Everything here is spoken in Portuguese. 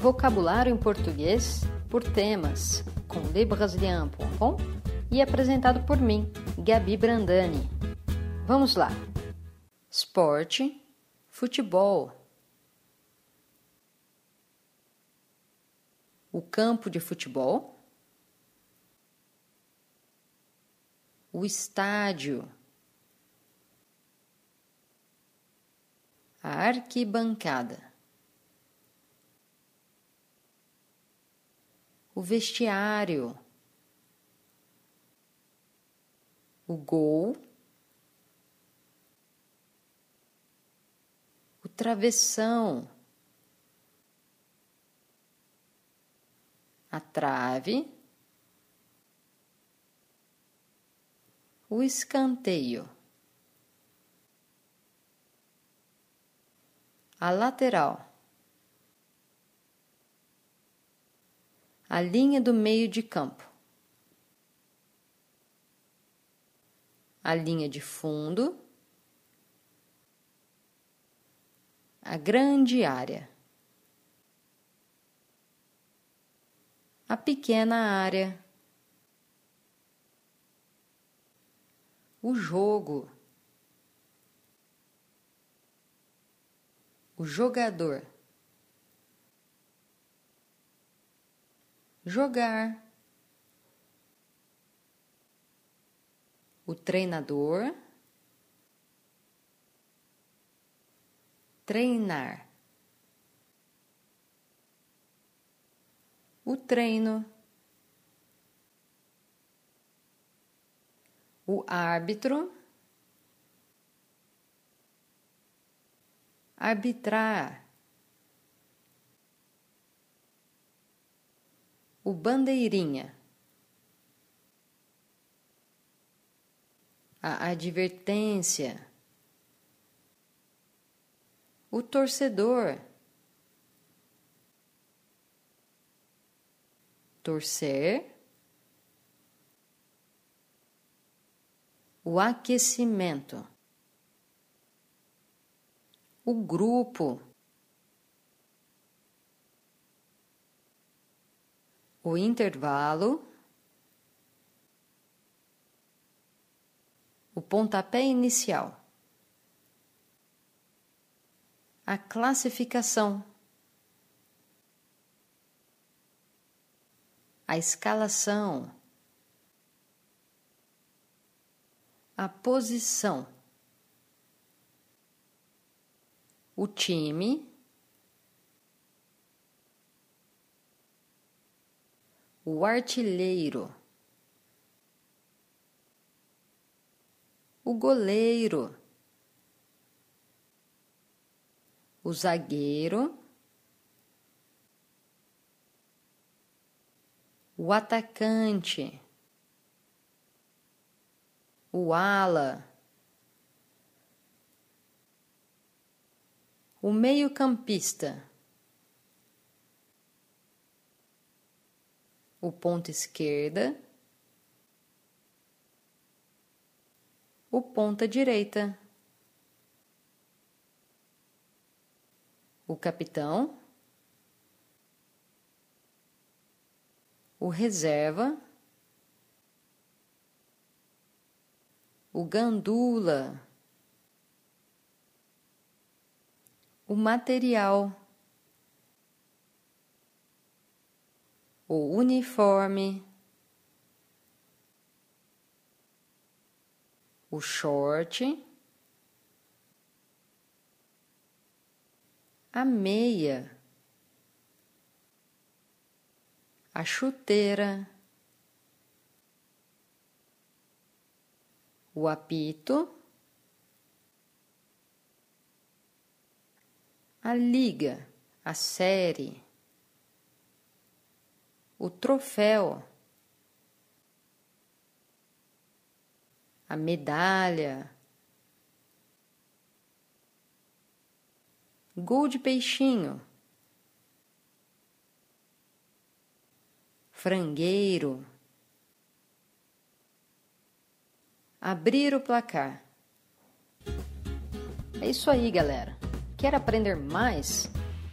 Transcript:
Vocabulário em português por temas, com lebrasilian.com e apresentado por mim, Gabi Brandani. Vamos lá! Esporte, futebol. O campo de futebol. O estádio. A arquibancada. O vestiário, o gol, o travessão, a trave, o escanteio, a lateral. A linha do meio de campo, a linha de fundo, a grande área, a pequena área, o jogo, o jogador. Jogar. O treinador, treinar. O treino, o árbitro, arbitrar. O bandeirinha. A advertência. O torcedor. Torcer. O aquecimento. O grupo. O intervalo, o pontapé inicial, a classificação, a escalação, a posição, o time o artilheiro, o goleiro, o zagueiro, o atacante, o ala, o meio-campista. O ponto esquerda, o ponta direita, o capitão, o reserva, o gandula, o material. O uniforme, o short, a meia, a chuteira, o apito, a liga, a série o troféu, a medalha, gol de peixinho, frangueiro, abrir o placar. É isso aí, galera. Quer aprender mais?